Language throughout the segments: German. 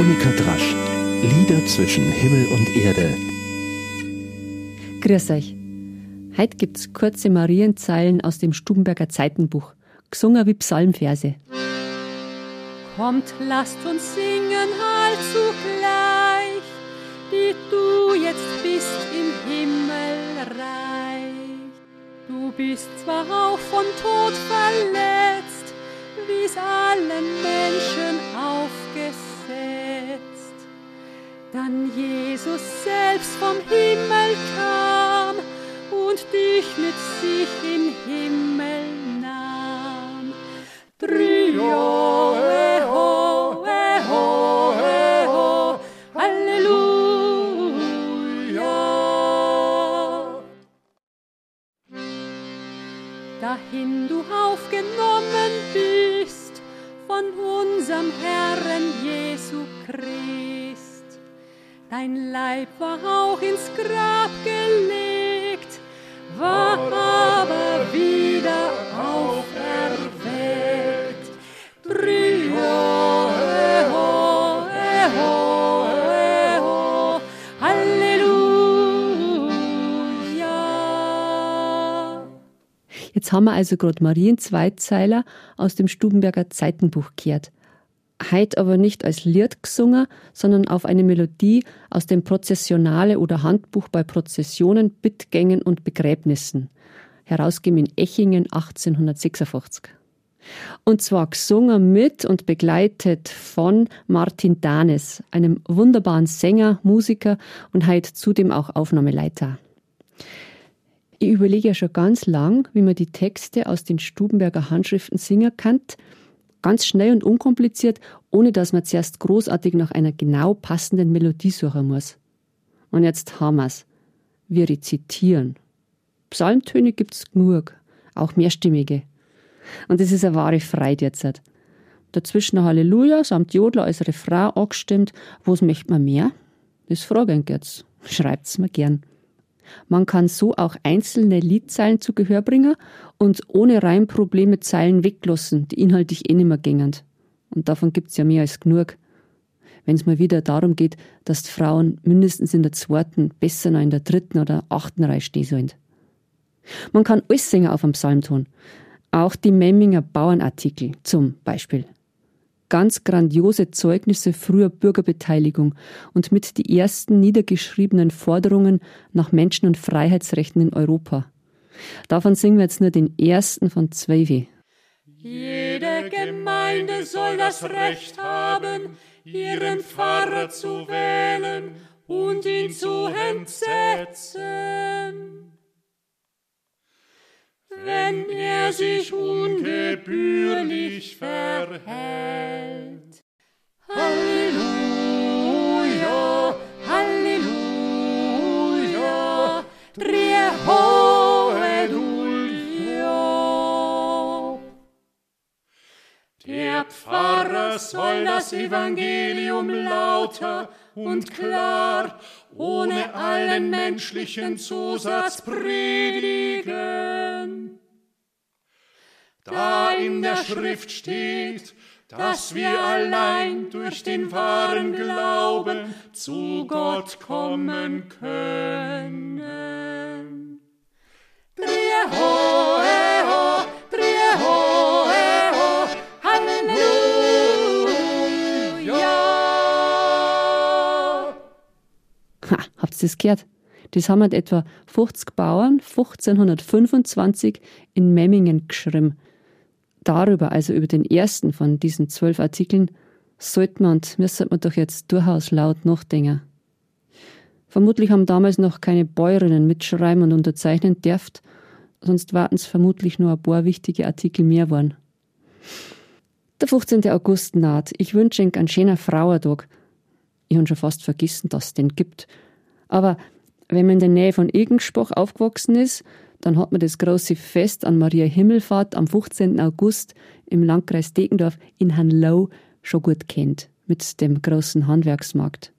Monika Drasch. Lieder zwischen Himmel und Erde. Grüß euch. Heute gibt's kurze Marienzeilen aus dem Stubenberger Zeitenbuch, gesungen wie Psalmverse. Kommt, lasst uns singen allzugleich, die du jetzt bist im Himmelreich. Du bist zwar auch von Tod verletzt, wie's allen Menschen aufgesetzt. Dann Jesus selbst vom Himmel kam und dich mit sich in Himmel nahm. Trio, eho, eho, eho, Halleluja. Dahin du aufgenommen bist von unserem Herrn Jesu Christ. Dein Leib war auch ins Grab gelegt, war aber wieder auferweckt. Trio, eho, eho, eho, Halleluja. Jetzt haben wir also gerade Marien Zweizeiler aus dem Stubenberger Zeitenbuch gehört. Heut aber nicht als Lied gesungen, sondern auf eine Melodie aus dem Prozessionale oder Handbuch bei Prozessionen, Bittgängen und Begräbnissen, herausgegeben in Echingen 1856. Und zwar gesungen mit und begleitet von Martin Danes, einem wunderbaren Sänger, Musiker und heut zudem auch Aufnahmeleiter. Ich überlege ja schon ganz lang, wie man die Texte aus den Stubenberger Handschriften singen kann, ganz schnell und unkompliziert, ohne dass man zuerst großartig nach einer genau passenden Melodie suchen muss. Und jetzt haben wir's. Wir rezitieren. Psalmtöne gibt's genug, auch mehrstimmige. Und das ist eine wahre Freude jetzt. Dazwischen Halleluja samt Jodler als Refrain angestimmt. Was möchte man mehr? Das frage ich jetzt. Schreibt's mir gern. Man kann so auch einzelne Liedzeilen zu Gehör bringen und ohne Reimprobleme Zeilen weglassen, die inhaltlich eh nimmer gängen. Und davon gibt's ja mehr als genug. Wenn es mal wieder darum geht, dass die Frauen mindestens in der zweiten, besser noch in der dritten oder achten Reihe stehen sollen. Man kann alles singen auf einem Psalmton. Auch die Memminger Bauernartikel zum Beispiel. Ganz grandiose Zeugnisse früher Bürgerbeteiligung und mit die ersten niedergeschriebenen Forderungen nach Menschen- und Freiheitsrechten in Europa. Davon singen wir jetzt nur den ersten von zwei. Jede Gemeinde soll das Recht haben, ihren Pfarrer zu wählen und ihn zu entsetzen. Wenn er sich ungebührlich verhält. Pfarrer soll das Evangelium lauter und klar, ohne allen menschlichen Zusatz predigen. Da in der Schrift steht, dass wir allein durch den wahren Glauben zu Gott kommen können. Drieho, eho, habt ihr das gehört? Das haben halt etwa 50 Bauern 1525 in Memmingen geschrieben. Darüber, also über den ersten von diesen zwölf Artikeln, sollte man und müsste man doch jetzt durchaus laut nachdenken. Vermutlich haben damals noch keine Bäuerinnen mitschreiben und unterzeichnen dürft, sonst warten es vermutlich nur ein paar wichtige Artikel mehr waren. Der 15. August naht. Ich wünsche Ihnen einen schönen Frauentag. Ich habe schon fast vergessen, dass es den gibt. Aber wenn man in der Nähe von Egenspach aufgewachsen ist, dann hat man das große Fest an Maria Himmelfahrt am 15. August im Landkreis Deckendorf in Hanlau schon gut kennt, mit dem großen Handwerksmarkt.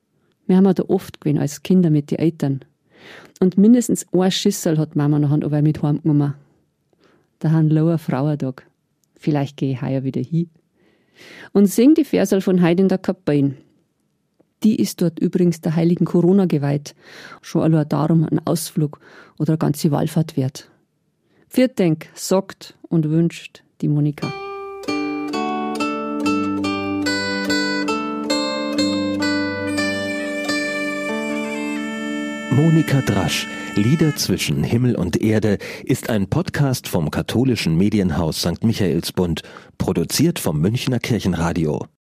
Wir haben da oft gewesen als Kinder mit den Eltern. Und mindestens ein Schüssel hat Mama noch an mit heimgenommen. Der Hanlauer Frauentag. Vielleicht gehe ich heuer wieder hin. Und sing die Versal von Heidi in der Kapelle. Die ist dort übrigens der heiligen Corona geweiht. Schon allein darum ein Ausflug oder eine ganze Wallfahrt wert. Viertdenk sagt und wünscht die Monika. Monika Drasch, Lieder zwischen Himmel und Erde, ist ein Podcast vom katholischen Medienhaus St. Michaelsbund, produziert vom Münchner Kirchenradio.